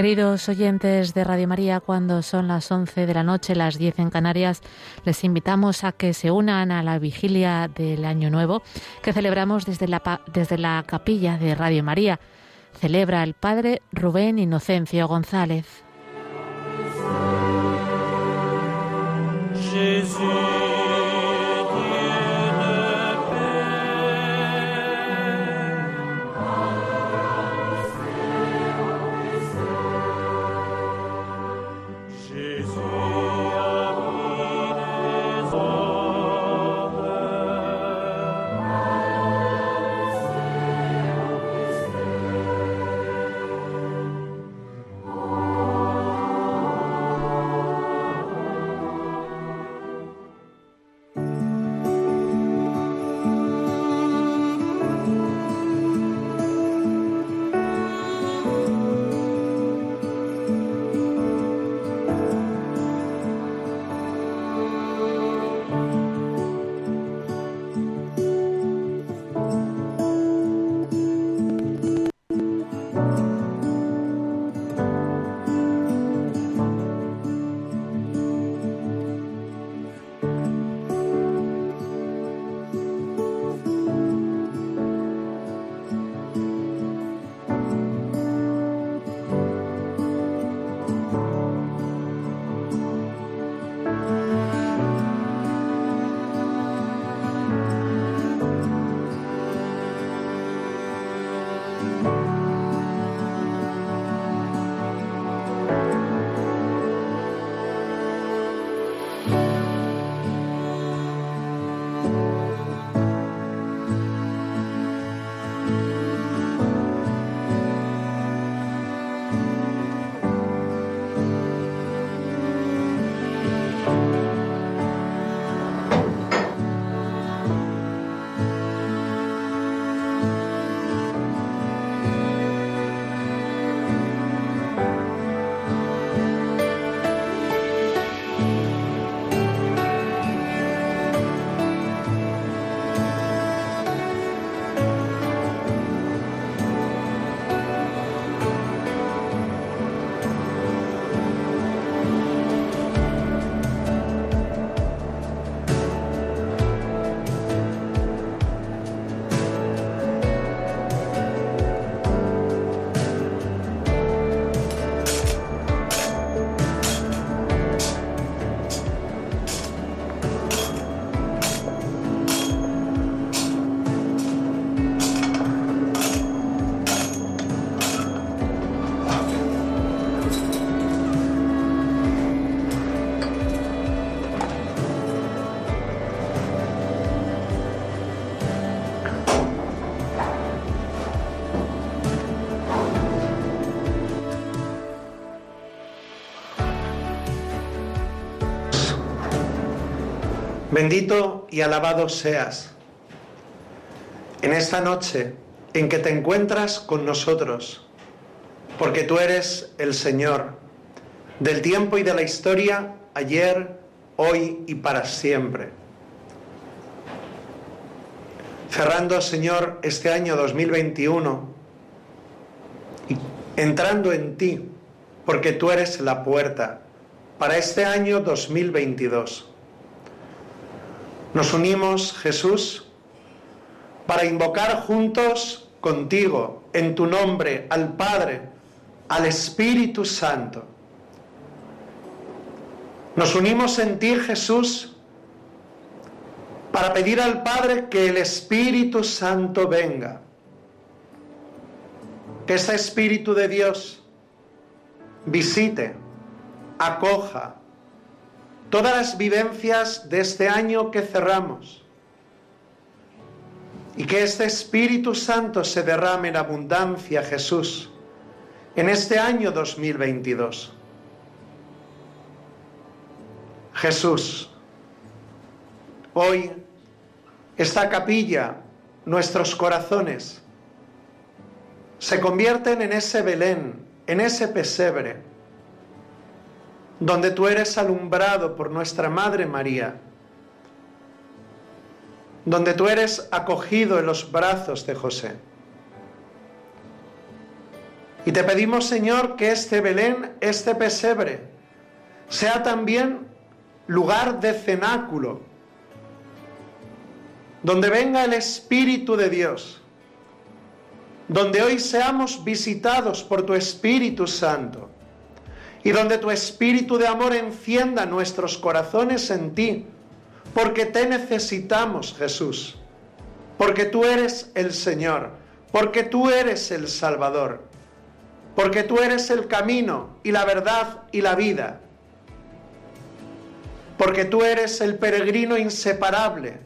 Queridos oyentes de Radio María, cuando son las 11 de la noche, las 10 en Canarias, les invitamos a que se unan a la vigilia del Año Nuevo que celebramos desde la, desde la capilla de Radio María. Celebra el Padre Rubén Inocencio González. Bendito y alabado seas en esta noche en que te encuentras con nosotros, porque tú eres el Señor del tiempo y de la historia, ayer, hoy y para siempre. Cerrando, Señor, este año 2021 y entrando en ti, porque tú eres la puerta para este año 2022. Nos unimos, Jesús, para invocar juntos contigo, en tu nombre, al Padre, al Espíritu Santo. Nos unimos en ti, Jesús, para pedir al Padre que el Espíritu Santo venga. Que ese Espíritu de Dios visite, acoja, todas las vivencias de este año que cerramos y que este Espíritu Santo se derrame en abundancia, Jesús, en este año 2022. Jesús, hoy esta capilla, nuestros corazones, se convierten en ese Belén, en ese pesebre, donde tú eres alumbrado por nuestra Madre María, donde tú eres acogido en los brazos de José. Y te pedimos, Señor, que este Belén, este pesebre, sea también lugar de cenáculo, donde venga el Espíritu de Dios, donde hoy seamos visitados por tu Espíritu Santo y donde tu Espíritu de amor encienda nuestros corazones en ti, porque te necesitamos, Jesús, porque tú eres el Señor, porque tú eres el Salvador porque tú eres el camino y la verdad y la vida, porque tú eres el peregrino inseparable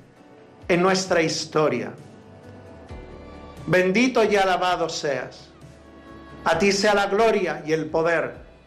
en nuestra historia. Bendito y alabado seas. A ti sea la gloria y el poder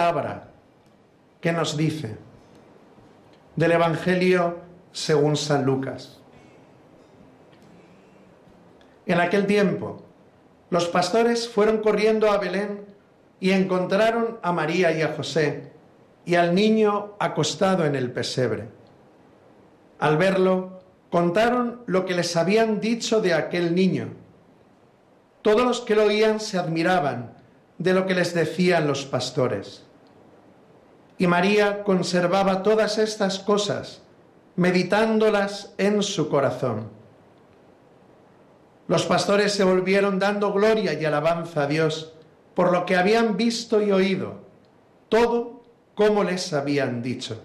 Palabra, ¿qué nos dice? Del Evangelio según San Lucas. En aquel tiempo, los pastores fueron corriendo a Belén y encontraron a María y a José y al niño acostado en el pesebre. Al verlo, contaron lo que les habían dicho de aquel niño. Todos los que lo oían se admiraban de lo que les decían los pastores. Y María conservaba todas estas cosas, meditándolas en su corazón. Los pastores se volvieron dando gloria y alabanza a Dios por lo que habían visto y oído, todo como les habían dicho.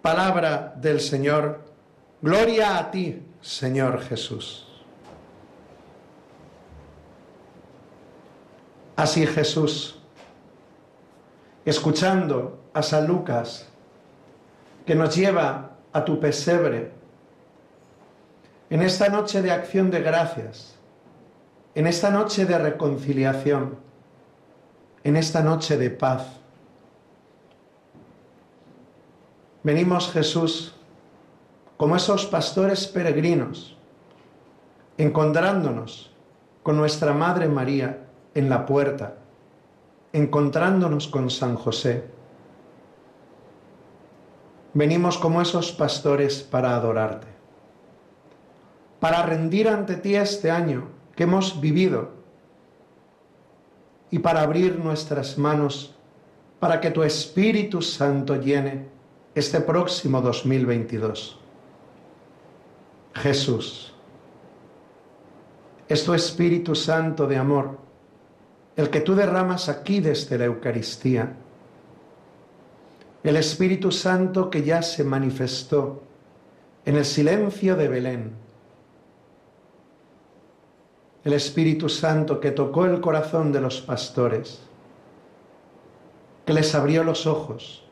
Palabra del Señor, gloria a ti, Señor Jesús. Así Jesús, escuchando a San Lucas, que nos lleva a tu pesebre, en esta noche de acción de gracias, en esta noche de reconciliación, en esta noche de paz. Venimos Jesús como esos pastores peregrinos, encontrándonos con nuestra Madre María en la puerta, encontrándonos con San José. Venimos como esos pastores para adorarte, para rendir ante ti este año que hemos vivido y para abrir nuestras manos para que tu Espíritu Santo llene este próximo 2022. Jesús, es tu Espíritu Santo de amor el que tú derramas aquí desde la Eucaristía, el Espíritu Santo que ya se manifestó en el silencio de Belén, el Espíritu Santo que tocó el corazón de los pastores, que les abrió los ojos,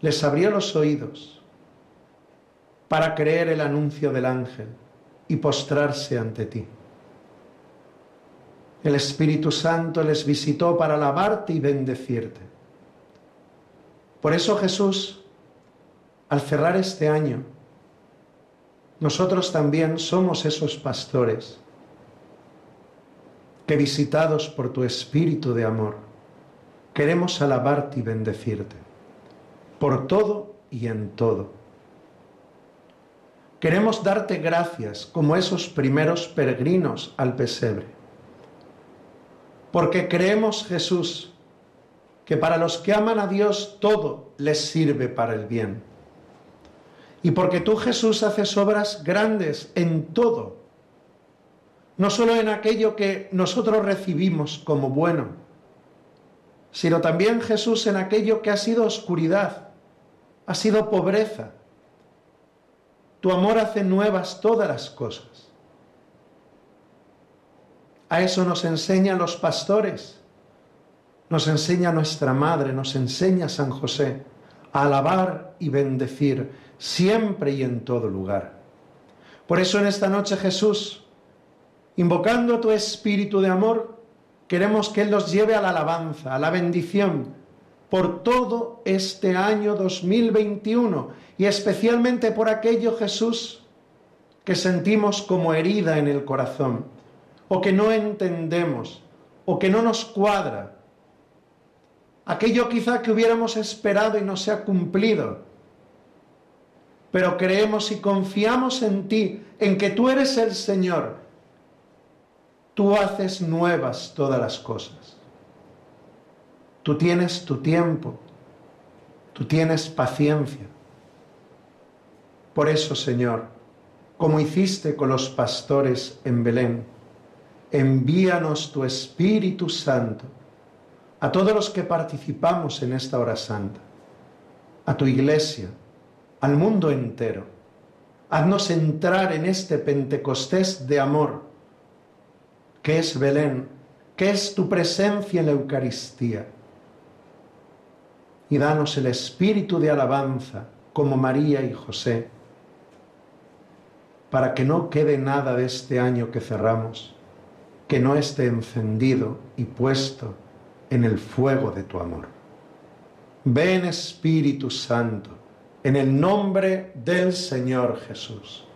les abrió los oídos para creer el anuncio del ángel y postrarse ante ti. El Espíritu Santo les visitó para alabarte y bendecirte. Por eso Jesús, al cerrar este año, nosotros también somos esos pastores que visitados por tu Espíritu de amor, queremos alabarte y bendecirte, por todo y en todo. Queremos darte gracias como esos primeros peregrinos al pesebre porque creemos, Jesús, que para los que aman a Dios todo les sirve para el bien. Y porque tú, Jesús, haces obras grandes en todo, no solo en aquello que nosotros recibimos como bueno, sino también, Jesús, en aquello que ha sido oscuridad, ha sido pobreza. Tu amor hace nuevas todas las cosas. A eso nos enseñan los pastores. nos enseña nuestra Madre, nos enseña San José a alabar y bendecir siempre y en todo lugar. Por eso en esta noche Jesús, invocando tu espíritu de amor, queremos que Él nos lleve a la alabanza, a la bendición por todo este año 2021 y especialmente por aquello Jesús que sentimos como herida en el corazón o que no entendemos o que no nos cuadra. Aquello quizá que hubiéramos esperado y no se ha cumplido. Pero creemos y confiamos en ti, en que tú eres el Señor. Tú haces nuevas todas las cosas. Tú tienes tu tiempo, tú tienes paciencia. Por eso, Señor, como hiciste con los pastores en Belén, envíanos tu Espíritu Santo a todos los que participamos en esta hora santa, a tu iglesia, al mundo entero. Haznos entrar en este Pentecostés de amor, que es Belén, que es tu presencia en la Eucaristía y danos el espíritu de alabanza como María y José, para que no quede nada de este año que cerramos, que no esté encendido y puesto en el fuego de tu amor. Ven Espíritu Santo, en el nombre del Señor Jesús.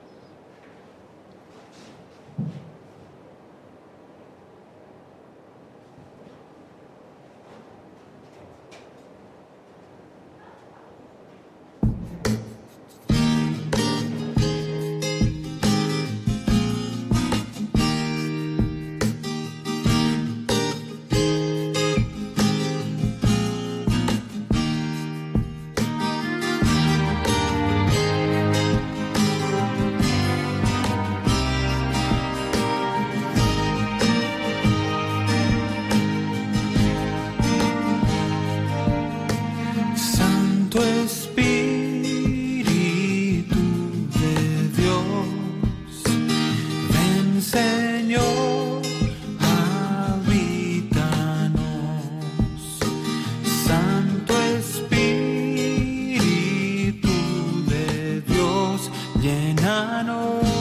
I know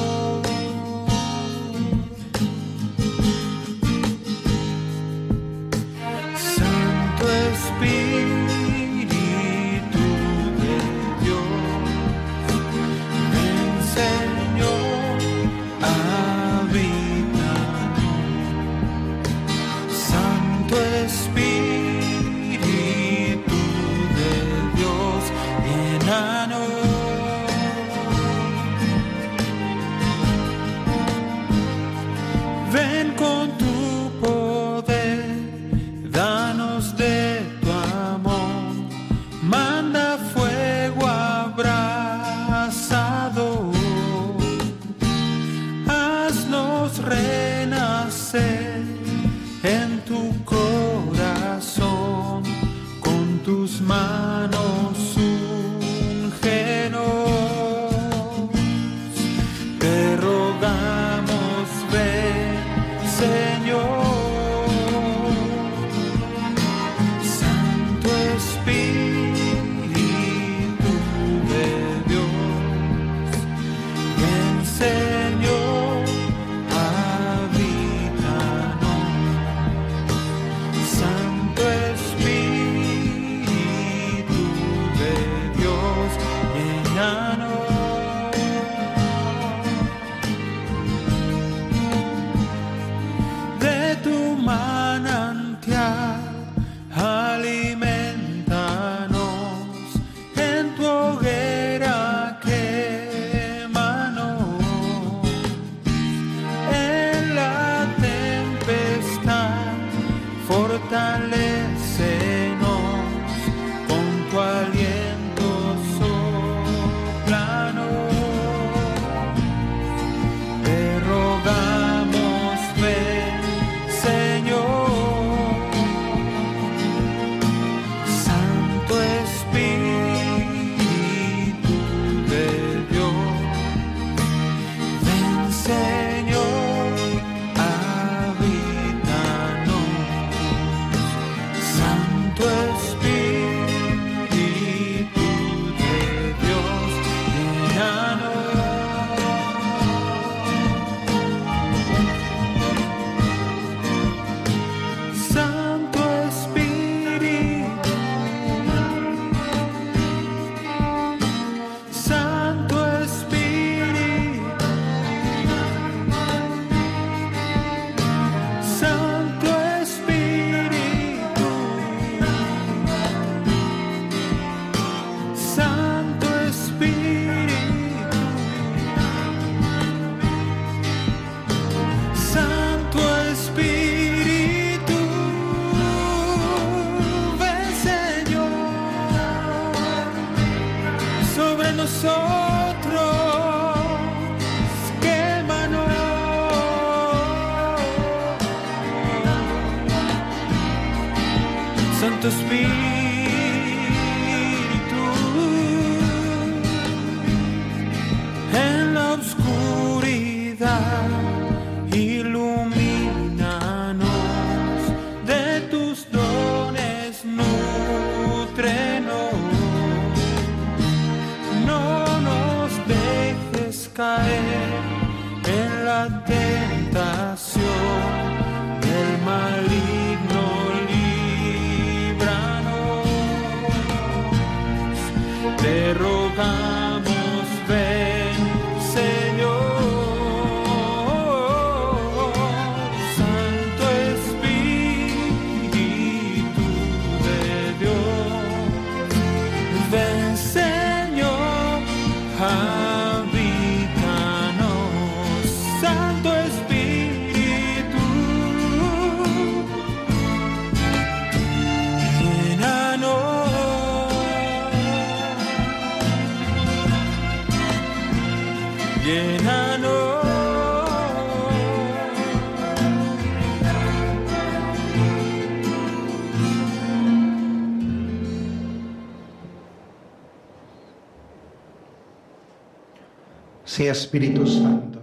Espíritu Santo,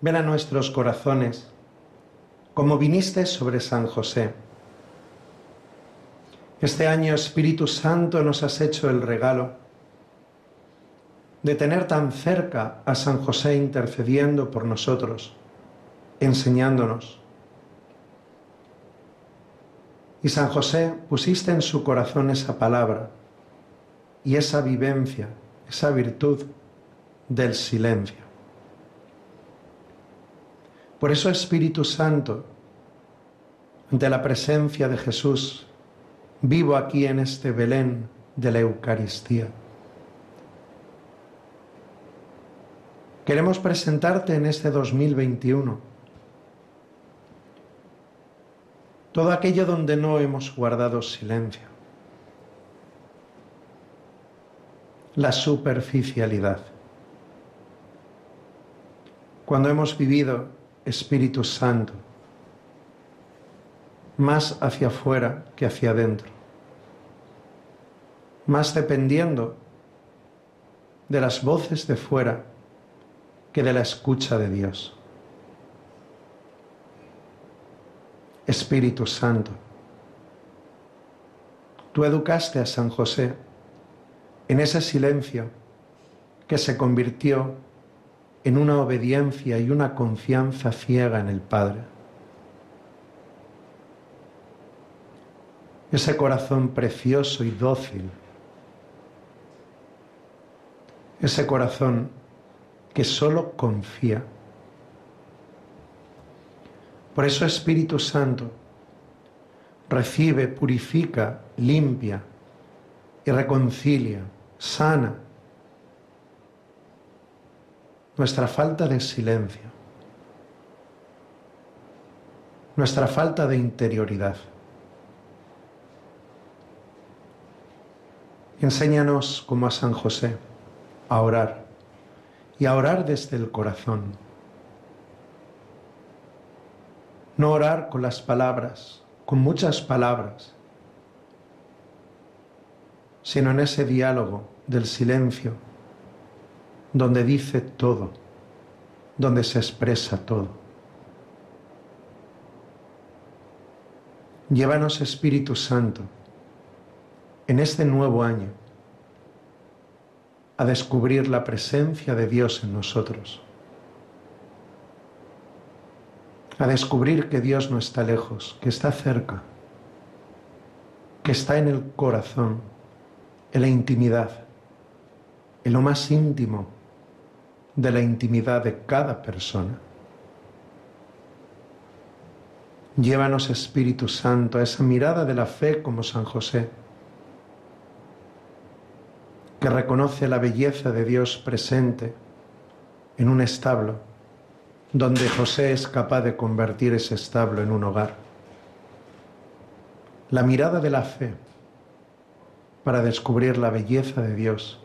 ven a nuestros corazones como viniste sobre San José. Este año, Espíritu Santo, nos has hecho el regalo de tener tan cerca a San José intercediendo por nosotros, enseñándonos. Y San José pusiste en su corazón esa palabra y esa vivencia esa virtud del silencio. Por eso Espíritu Santo, ante la presencia de Jesús, vivo aquí en este Belén de la Eucaristía. Queremos presentarte en este 2021 todo aquello donde no hemos guardado silencio la superficialidad. Cuando hemos vivido Espíritu Santo, más hacia afuera que hacia adentro, más dependiendo de las voces de fuera que de la escucha de Dios. Espíritu Santo, tú educaste a San José en ese silencio que se convirtió en una obediencia y una confianza ciega en el Padre. Ese corazón precioso y dócil. Ese corazón que solo confía. Por eso Espíritu Santo recibe, purifica, limpia y reconcilia sana nuestra falta de silencio, nuestra falta de interioridad. Enséñanos como a San José a orar y a orar desde el corazón. No orar con las palabras, con muchas palabras, sino en ese diálogo del silencio, donde dice todo, donde se expresa todo. Llévanos Espíritu Santo en este nuevo año a descubrir la presencia de Dios en nosotros, a descubrir que Dios no está lejos, que está cerca, que está en el corazón, en la intimidad en lo más íntimo de la intimidad de cada persona. Llévanos, Espíritu Santo, a esa mirada de la fe como San José, que reconoce la belleza de Dios presente en un establo, donde José es capaz de convertir ese establo en un hogar. La mirada de la fe para descubrir la belleza de Dios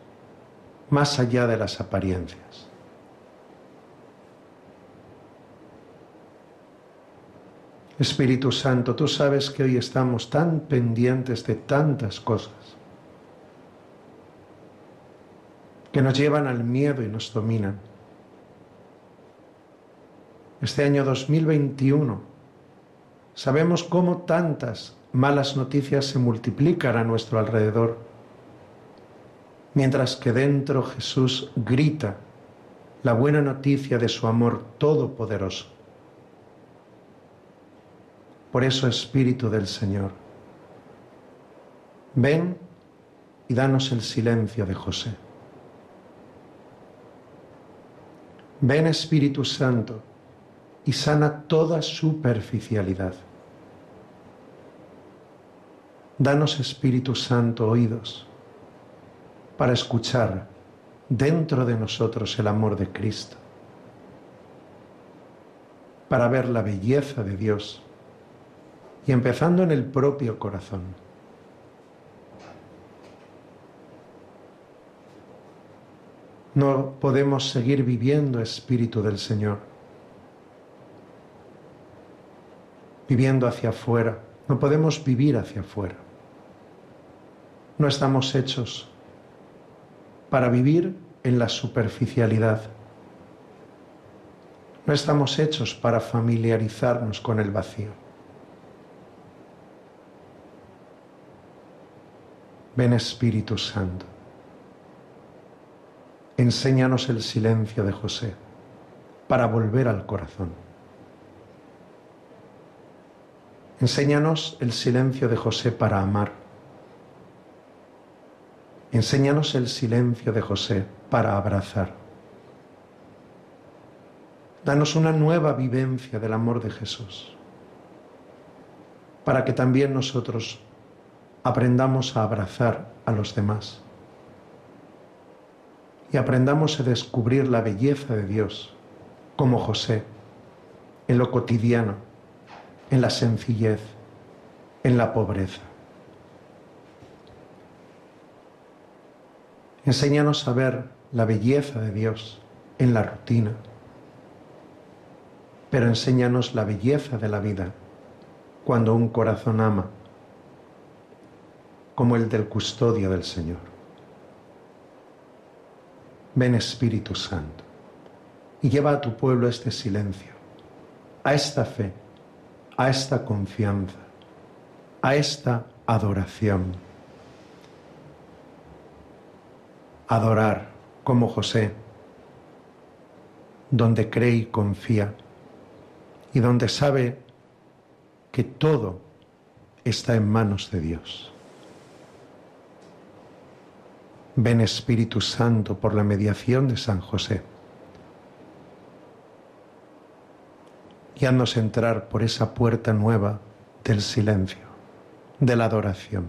más allá de las apariencias. Espíritu Santo, tú sabes que hoy estamos tan pendientes de tantas cosas que nos llevan al miedo y nos dominan. Este año 2021 sabemos cómo tantas malas noticias se multiplican a nuestro alrededor, mientras que dentro Jesús grita la buena noticia de su amor todopoderoso. Por eso, Espíritu del Señor, ven y danos el silencio de José. Ven Espíritu Santo y sana toda superficialidad. Danos Espíritu Santo oídos para escuchar dentro de nosotros el amor de Cristo, para ver la belleza de Dios y empezando en el propio corazón. No podemos seguir viviendo Espíritu del Señor, viviendo hacia afuera, no podemos vivir hacia afuera. No estamos hechos para vivir en la superficialidad. No estamos hechos para familiarizarnos con el vacío. Ven Espíritu Santo. Enséñanos el silencio de José para volver al corazón. Enséñanos el silencio de José para amar. Enséñanos el silencio de José para abrazar. Danos una nueva vivencia del amor de Jesús, para que también nosotros aprendamos a abrazar a los demás y aprendamos a descubrir la belleza de Dios como José, en lo cotidiano, en la sencillez, en la pobreza. Enséñanos a ver la belleza de Dios en la rutina, pero enséñanos la belleza de la vida cuando un corazón ama como el del custodio del Señor. Ven Espíritu Santo y lleva a tu pueblo este silencio, a esta fe, a esta confianza, a esta adoración. Adorar como José, donde cree y confía y donde sabe que todo está en manos de Dios. Ven Espíritu Santo por la mediación de San José. Y haznos entrar por esa puerta nueva del silencio, de la adoración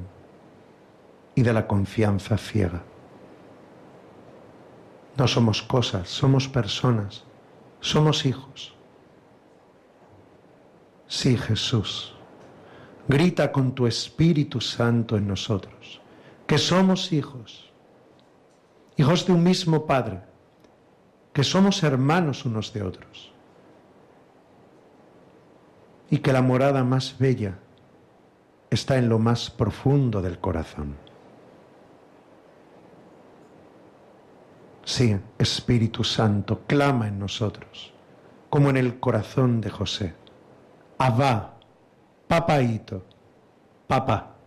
y de la confianza ciega. No somos cosas, somos personas, somos hijos. Sí, Jesús, grita con tu Espíritu Santo en nosotros, que somos hijos hijos de un mismo Padre, que somos hermanos unos de otros, y que la morada más bella está en lo más profundo del corazón. Sí, Espíritu Santo, clama en nosotros, como en el corazón de José. Abba, papaito, papá.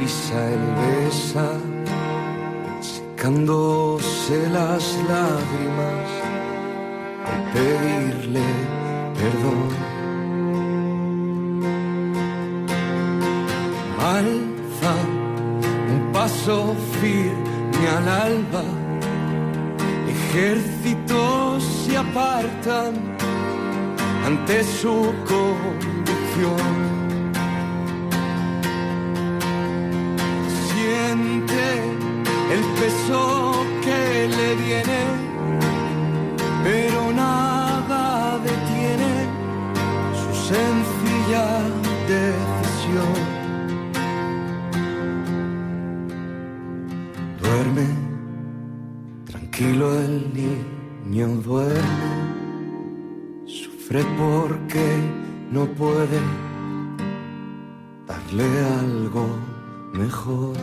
Pisa el besa, secándose las lágrimas al pedirle perdón. Alza un paso firme al alba, ejércitos se apartan ante su conducción. Sufre porque no puede darle algo mejor.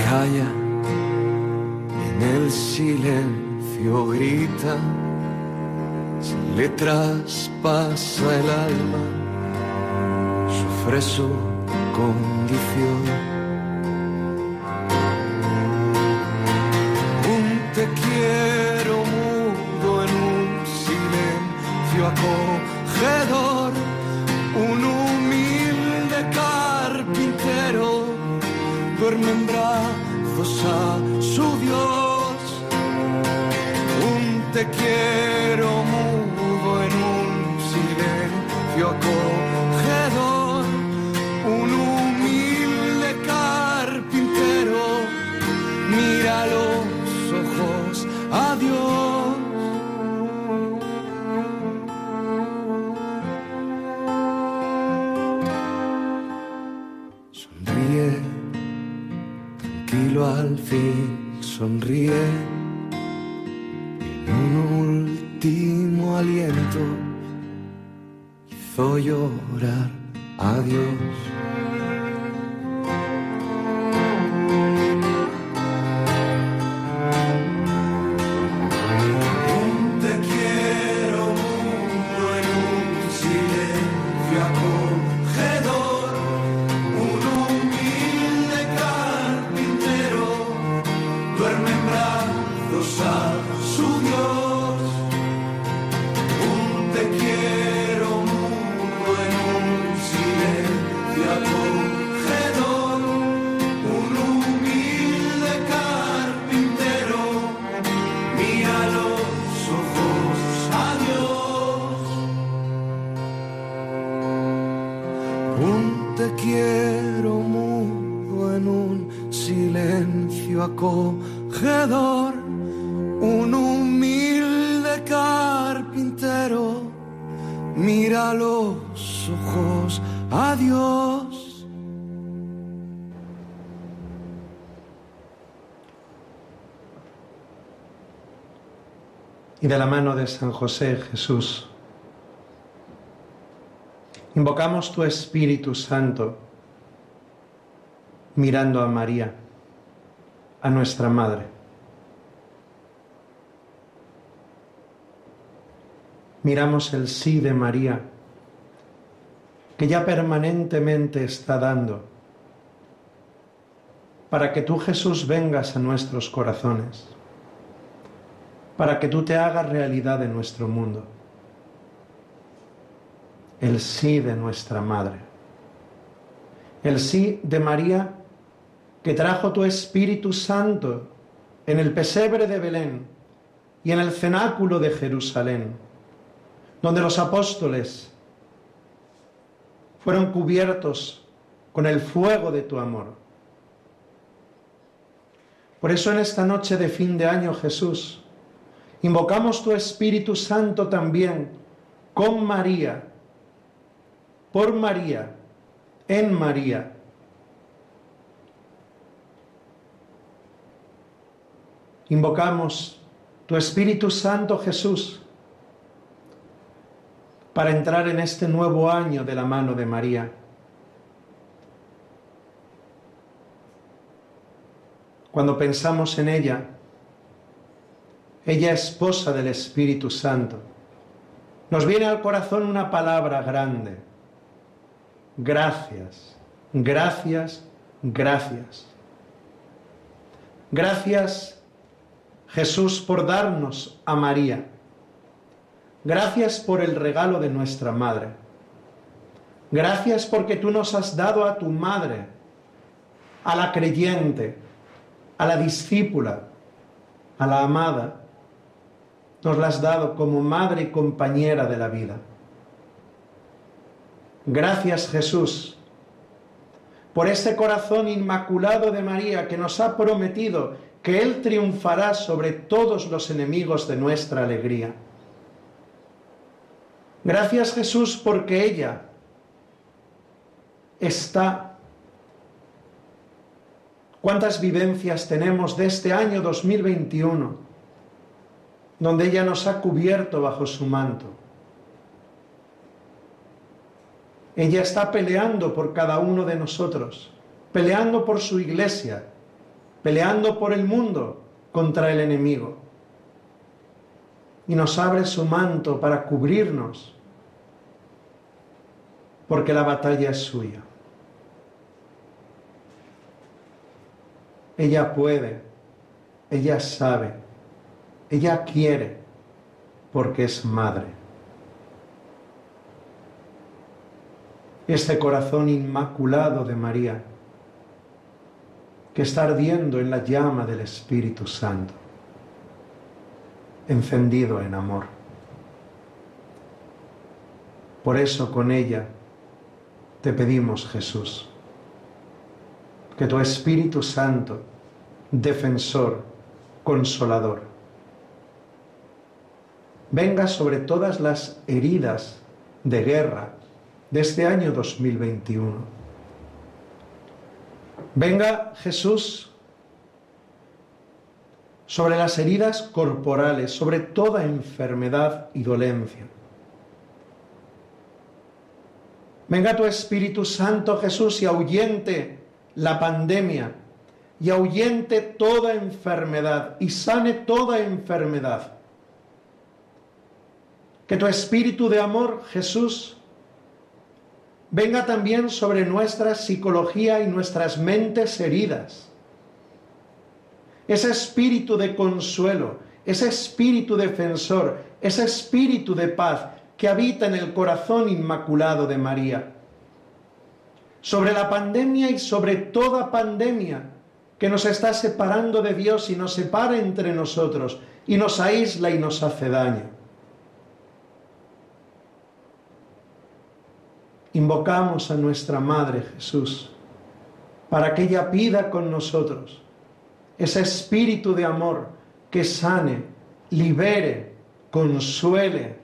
Calla, en el silencio grita, se le traspasa el alma, sufre su condición. Al fin, sonríe. En un último aliento hizo llorar a Dios. San José Jesús. Invocamos tu Espíritu Santo mirando a María, a nuestra Madre. Miramos el sí de María, que ya permanentemente está dando, para que tú Jesús vengas a nuestros corazones para que tú te hagas realidad en nuestro mundo. El sí de nuestra Madre. El sí de María que trajo tu Espíritu Santo en el pesebre de Belén y en el cenáculo de Jerusalén, donde los apóstoles fueron cubiertos con el fuego de tu amor. Por eso en esta noche de fin de año, Jesús, invocamos tu Espíritu Santo también con María, por María, en María. Invocamos tu Espíritu Santo Jesús para entrar en este nuevo año de la mano de María. Cuando pensamos en ella, ella esposa del Espíritu Santo, nos viene al corazón una palabra grande. Gracias, gracias, gracias. Gracias Jesús por darnos a María. Gracias por el regalo de nuestra Madre. Gracias porque tú nos has dado a tu Madre, a la creyente, a la discípula, a la amada. Nos la has dado como Madre y compañera de la vida. Gracias Jesús por este corazón inmaculado de María que nos ha prometido que Él triunfará sobre todos los enemigos de nuestra alegría. Gracias Jesús porque ella está. ¿Cuántas vivencias tenemos de este año 2021 donde ella nos ha cubierto bajo su manto? Ella está peleando por cada uno de nosotros, peleando por su iglesia, peleando por el mundo contra el enemigo. Y nos abre su manto para cubrirnos porque la batalla es suya. Ella puede, ella sabe, ella quiere, porque es madre. Este corazón inmaculado de María, que está ardiendo en la llama del Espíritu Santo, encendido en amor. Por eso con ella te pedimos, Jesús, que tu Espíritu Santo, defensor, consolador, venga sobre todas las heridas de guerra de este año 2021. Venga Jesús sobre las heridas corporales, sobre toda enfermedad y dolencia Venga tu Espíritu Santo Jesús y ahuyente la pandemia y ahuyente toda enfermedad y sane toda enfermedad. Que tu Espíritu de amor, Jesús, venga también sobre nuestra psicología y nuestras mentes heridas. Ese espíritu de consuelo, ese espíritu defensor, ese espíritu de paz, que habita en el corazón inmaculado de María. Sobre la pandemia y sobre toda pandemia que nos está separando de Dios y nos separa entre nosotros y nos aísla y nos hace daño. Invocamos a nuestra Madre Jesús para que ella pida con nosotros ese espíritu de amor que sane, libere, consuele,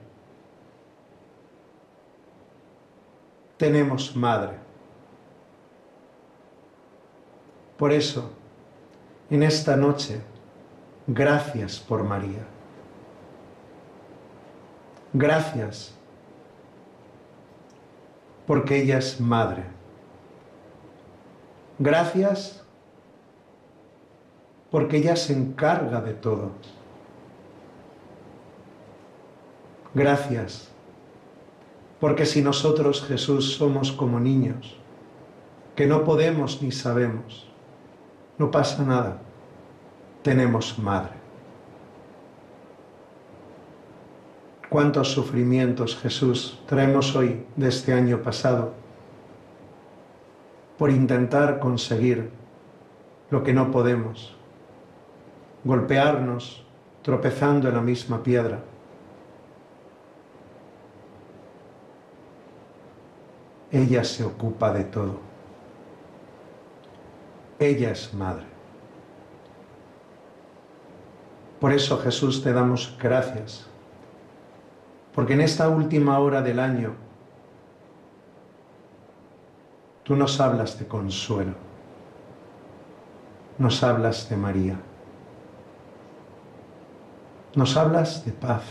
tenemos madre. Por eso, en esta noche, gracias por María. Gracias porque ella es madre. Gracias porque ella se encarga de todo. Gracias porque si nosotros, Jesús, somos como niños, que no podemos ni sabemos, no pasa nada, tenemos madre. Cuántos sufrimientos, Jesús, traemos hoy de este año pasado por intentar conseguir lo que no podemos, golpearnos tropezando en la misma piedra ella se ocupa de todo. Ella es madre. Por eso Jesús te damos gracias, porque en esta última hora del año tú nos hablas de consuelo, nos hablas de María, nos hablas de paz,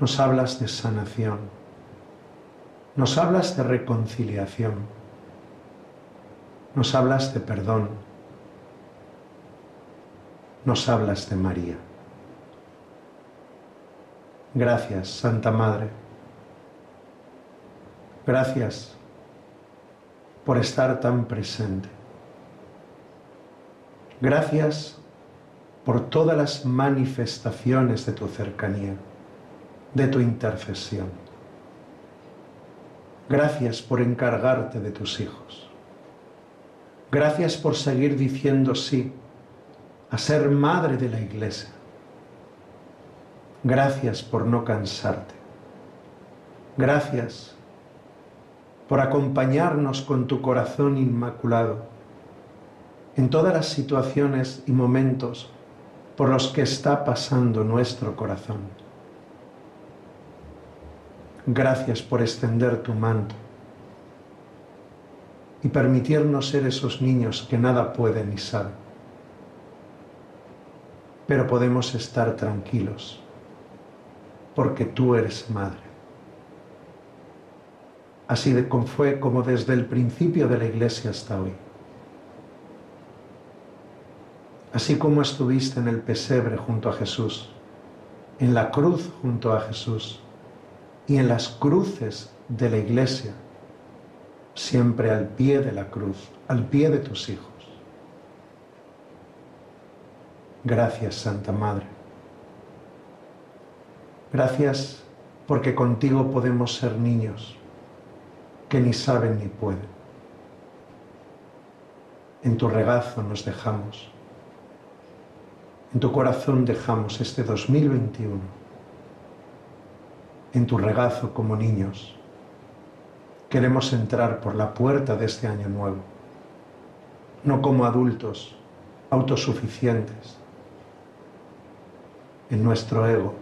nos hablas de sanación, nos hablas de reconciliación, nos hablas de perdón nos hablas de María. Gracias, Santa Madre. Gracias por estar tan presente. Gracias por todas las manifestaciones de tu cercanía, de tu intercesión. Gracias por encargarte de tus hijos. Gracias por seguir diciendo sí a ser madre de la iglesia. Gracias por no cansarte. Gracias por acompañarnos con tu corazón inmaculado en todas las situaciones y momentos por los que está pasando nuestro corazón. Gracias por extender tu manto y permitirnos ser esos niños que nada pueden ni saben pero podemos estar tranquilos, porque tú eres madre. Así de, fue como desde el principio de la iglesia hasta hoy. Así como estuviste en el pesebre junto a Jesús, en la cruz junto a Jesús y en las cruces de la iglesia, siempre al pie de la cruz, al pie de tus hijos. Gracias, Santa Madre. Gracias porque contigo podemos ser niños que ni saben ni pueden. En tu regazo nos dejamos. En tu corazón dejamos este 2021. En tu regazo como niños. Queremos entrar por la puerta de este año nuevo. No como adultos autosuficientes, en nuestro ego,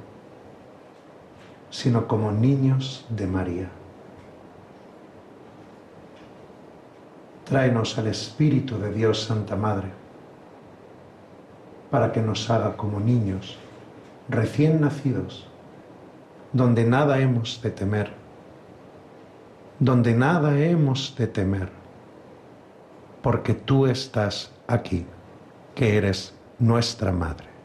sino como niños de María. Tráenos al Espíritu de Dios Santa Madre, para que nos haga como niños recién nacidos, donde nada hemos de temer, donde nada hemos de temer, porque tú estás aquí, que eres nuestra Madre.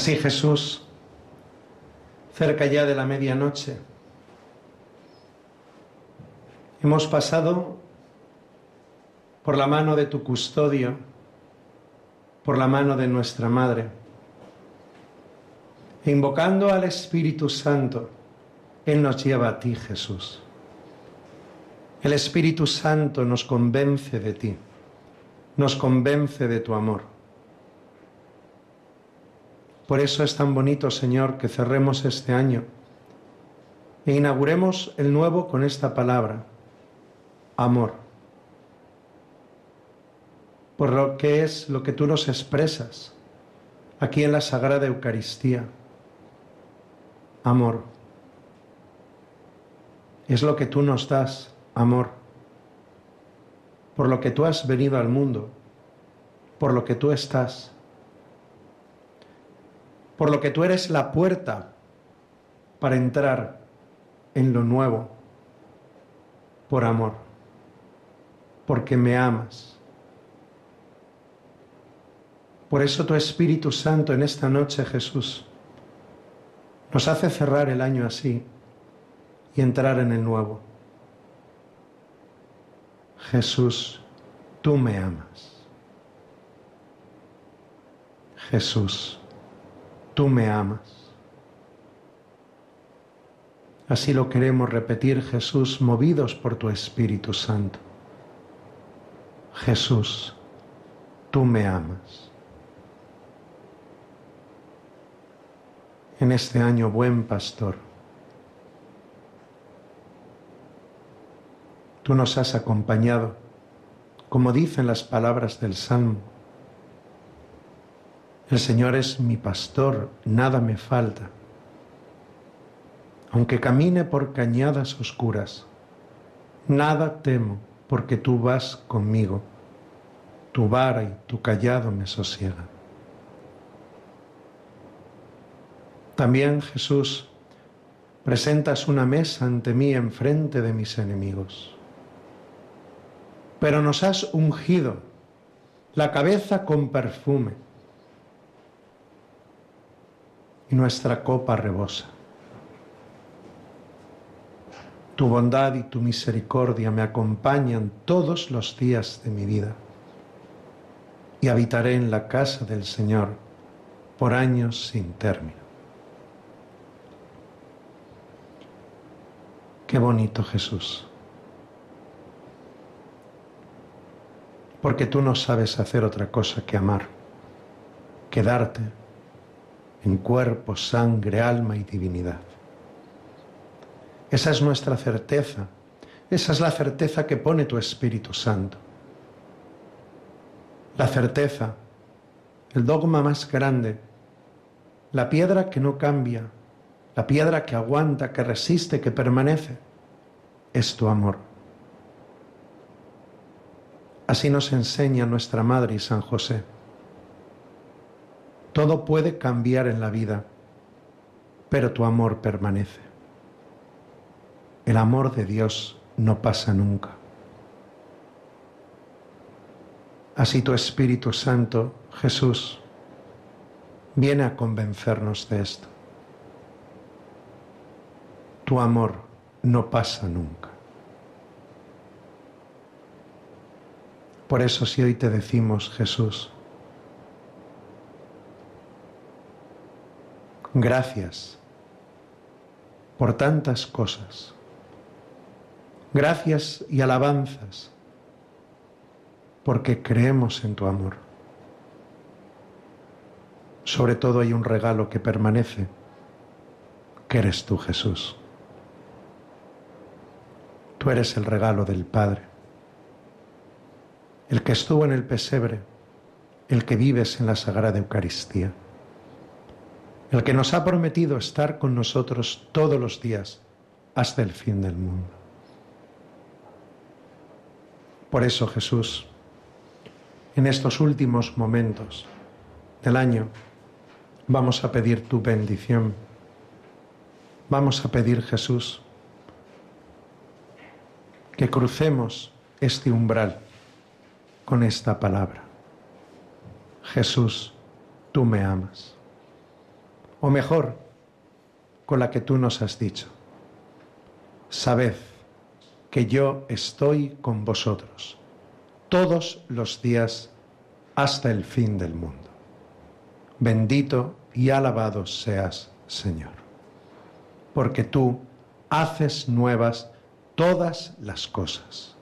Así Jesús, cerca ya de la medianoche, hemos pasado por la mano de tu custodio, por la mano de nuestra Madre, e invocando al Espíritu Santo, Él nos lleva a ti, Jesús. El Espíritu Santo nos convence de ti, nos convence de tu amor. Por eso es tan bonito, Señor, que cerremos este año e inauguremos el nuevo con esta palabra, amor. Por lo que es lo que tú nos expresas aquí en la Sagrada Eucaristía. Amor. Es lo que tú nos das, amor. Por lo que tú has venido al mundo, por lo que tú estás por lo que tú eres la puerta para entrar en lo nuevo, por amor, porque me amas. Por eso tu Espíritu Santo en esta noche, Jesús, nos hace cerrar el año así y entrar en el nuevo. Jesús, tú me amas. Jesús, tú me amas. Así lo queremos repetir, Jesús, movidos por tu Espíritu Santo. Jesús, tú me amas. En este año, buen pastor, tú nos has acompañado, como dicen las palabras del Salmo el Señor es mi pastor, nada me falta. Aunque camine por cañadas oscuras, nada temo porque tú vas conmigo. tu vara y tu callado me sosiegan. También, Jesús, presentas una mesa ante mí enfrente de mis enemigos. Pero nos has ungido la cabeza con perfume y nuestra copa rebosa. Tu bondad y tu misericordia me acompañan todos los días de mi vida y habitaré en la casa del Señor por años sin término. Qué bonito Jesús. Porque tú no sabes hacer otra cosa que amar, que darte en cuerpo, sangre, alma y divinidad. Esa es nuestra certeza, esa es la certeza que pone tu Espíritu Santo. La certeza, el dogma más grande, la piedra que no cambia, la piedra que aguanta, que resiste, que permanece, es tu amor. Así nos enseña nuestra Madre y San José. Todo puede cambiar en la vida, pero tu amor permanece. El amor de Dios no pasa nunca. Así tu Espíritu Santo, Jesús, viene a convencernos de esto. Tu amor no pasa nunca. Por eso si hoy te decimos, Jesús, gracias por tantas cosas, gracias y alabanzas, porque creemos en tu amor. Sobre todo hay un regalo que permanece, que eres tú, Jesús. Tú eres el regalo del Padre, el que estuvo en el pesebre, el que vives en la Sagrada Eucaristía, el que nos ha prometido estar con nosotros todos los días hasta el fin del mundo. Por eso Jesús, en estos últimos momentos del año, vamos a pedir tu bendición. Vamos a pedir, Jesús, que crucemos este umbral con esta palabra. Jesús, tú me amas. O mejor, con la que tú nos has dicho. Sabed que yo estoy con vosotros todos los días hasta el fin del mundo. Bendito y alabado seas, Señor, porque tú haces nuevas todas las cosas.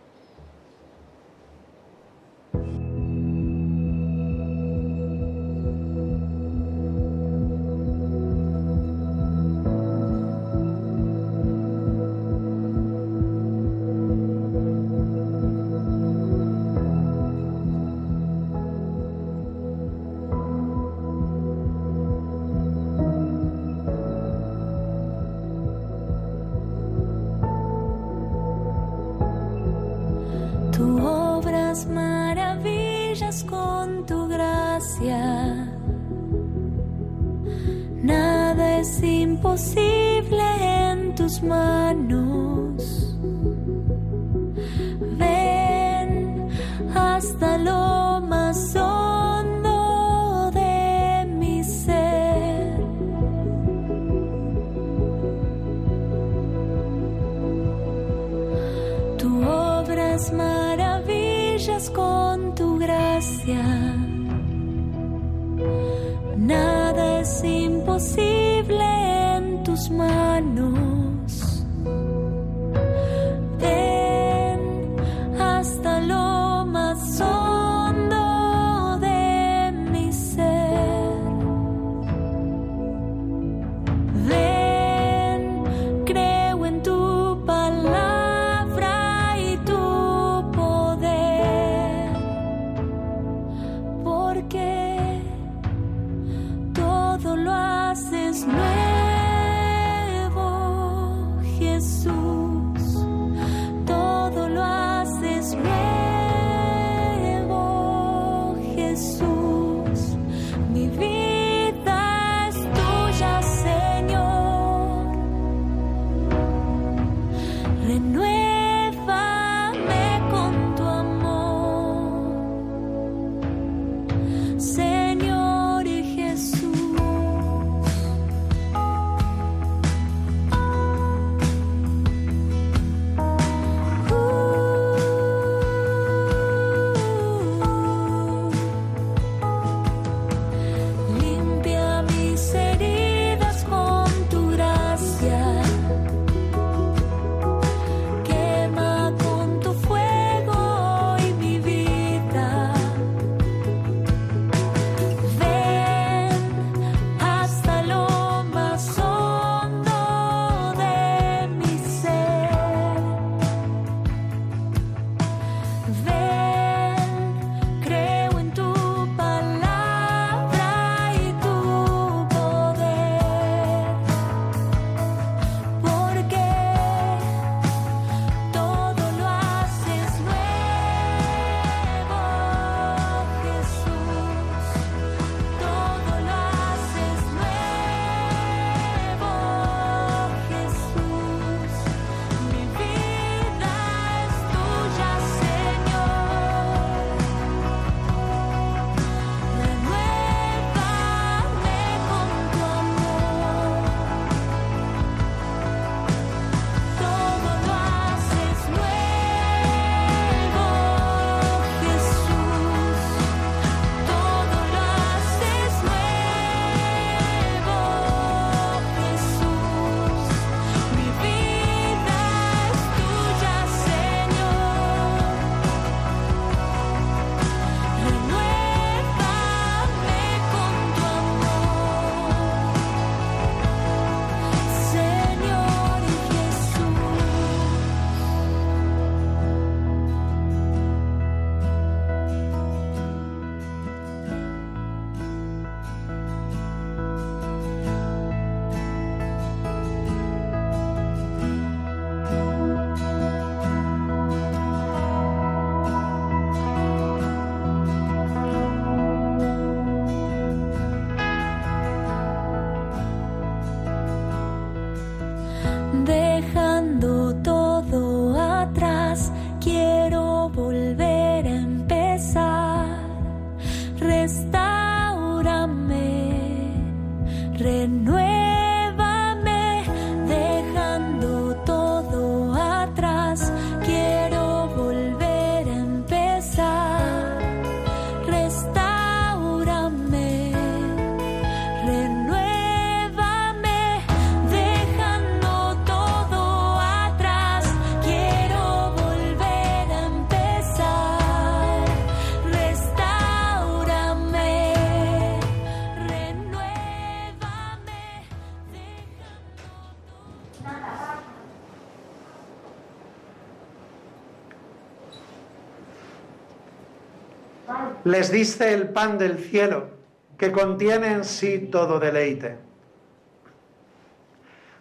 Les diste el pan del cielo, que contiene en sí todo deleite.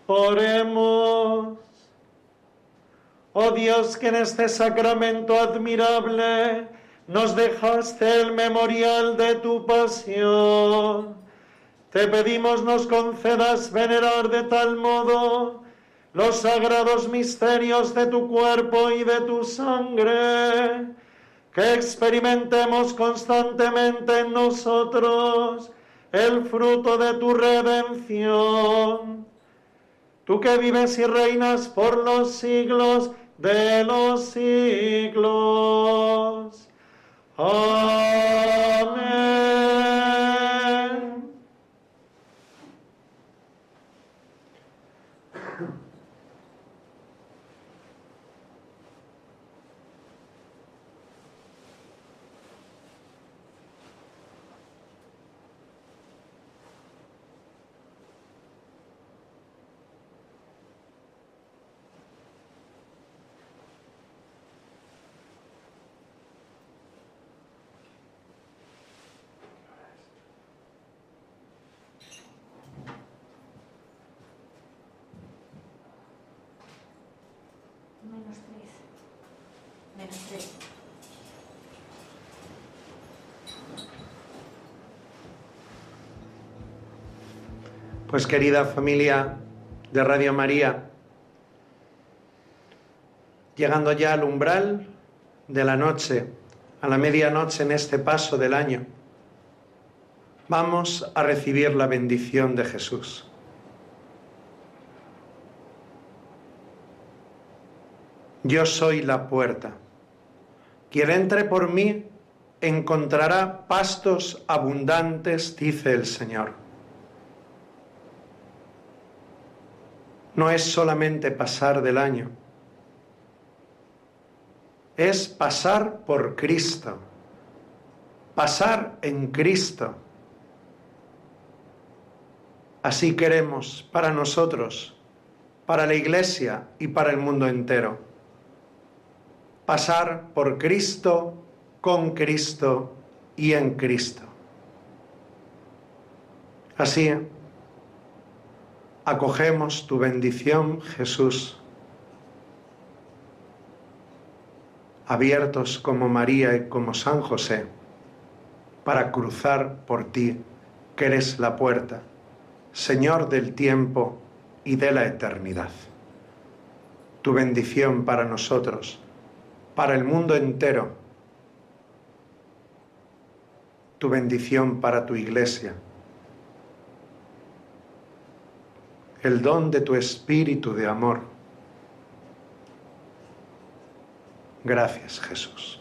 Oremos. Oh Dios, que en este sacramento admirable nos dejaste el memorial de tu pasión. Te pedimos nos concedas venerar de tal modo los sagrados misterios de tu cuerpo y de tu sangre, que experimentemos constantemente en nosotros el fruto de tu redención. Tú que vives y reinas por los siglos de los siglos. Amén. Pues querida familia de Radio María, llegando ya al umbral de la noche, a la medianoche en este paso del año, vamos a recibir la bendición de Jesús. Yo soy la puerta. Quien entre por mí encontrará pastos abundantes, dice el Señor. No es solamente pasar del año, es pasar por Cristo, pasar en Cristo. Así queremos para nosotros, para la Iglesia y para el mundo entero pasar por Cristo, con Cristo y en Cristo. Así, acogemos tu bendición, Jesús, abiertos como María y como San José, para cruzar por ti, que eres la puerta, Señor del tiempo y de la eternidad. Tu bendición para nosotros para el mundo entero, tu bendición para tu iglesia, el don de tu espíritu de amor. Gracias Jesús.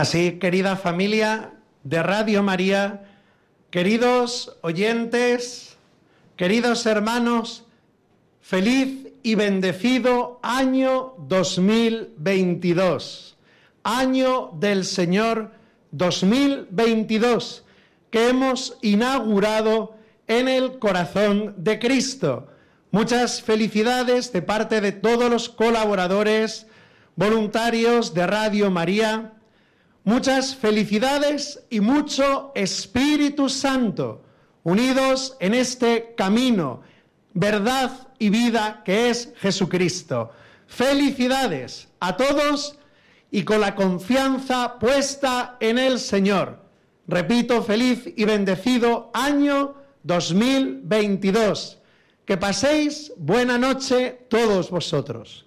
Así, querida familia de Radio María, queridos oyentes, queridos hermanos, feliz y bendecido año 2022, año del Señor 2022, que hemos inaugurado en el corazón de Cristo. Muchas felicidades de parte de todos los colaboradores, voluntarios de Radio María. Muchas felicidades y mucho Espíritu Santo unidos en este camino, verdad y vida que es Jesucristo. Felicidades a todos y con la confianza puesta en el Señor. Repito, feliz y bendecido año 2022. Que paséis buena noche todos vosotros.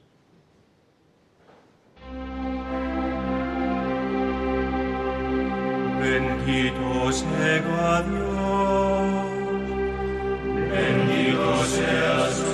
Bendito sea Dios. Bendito sea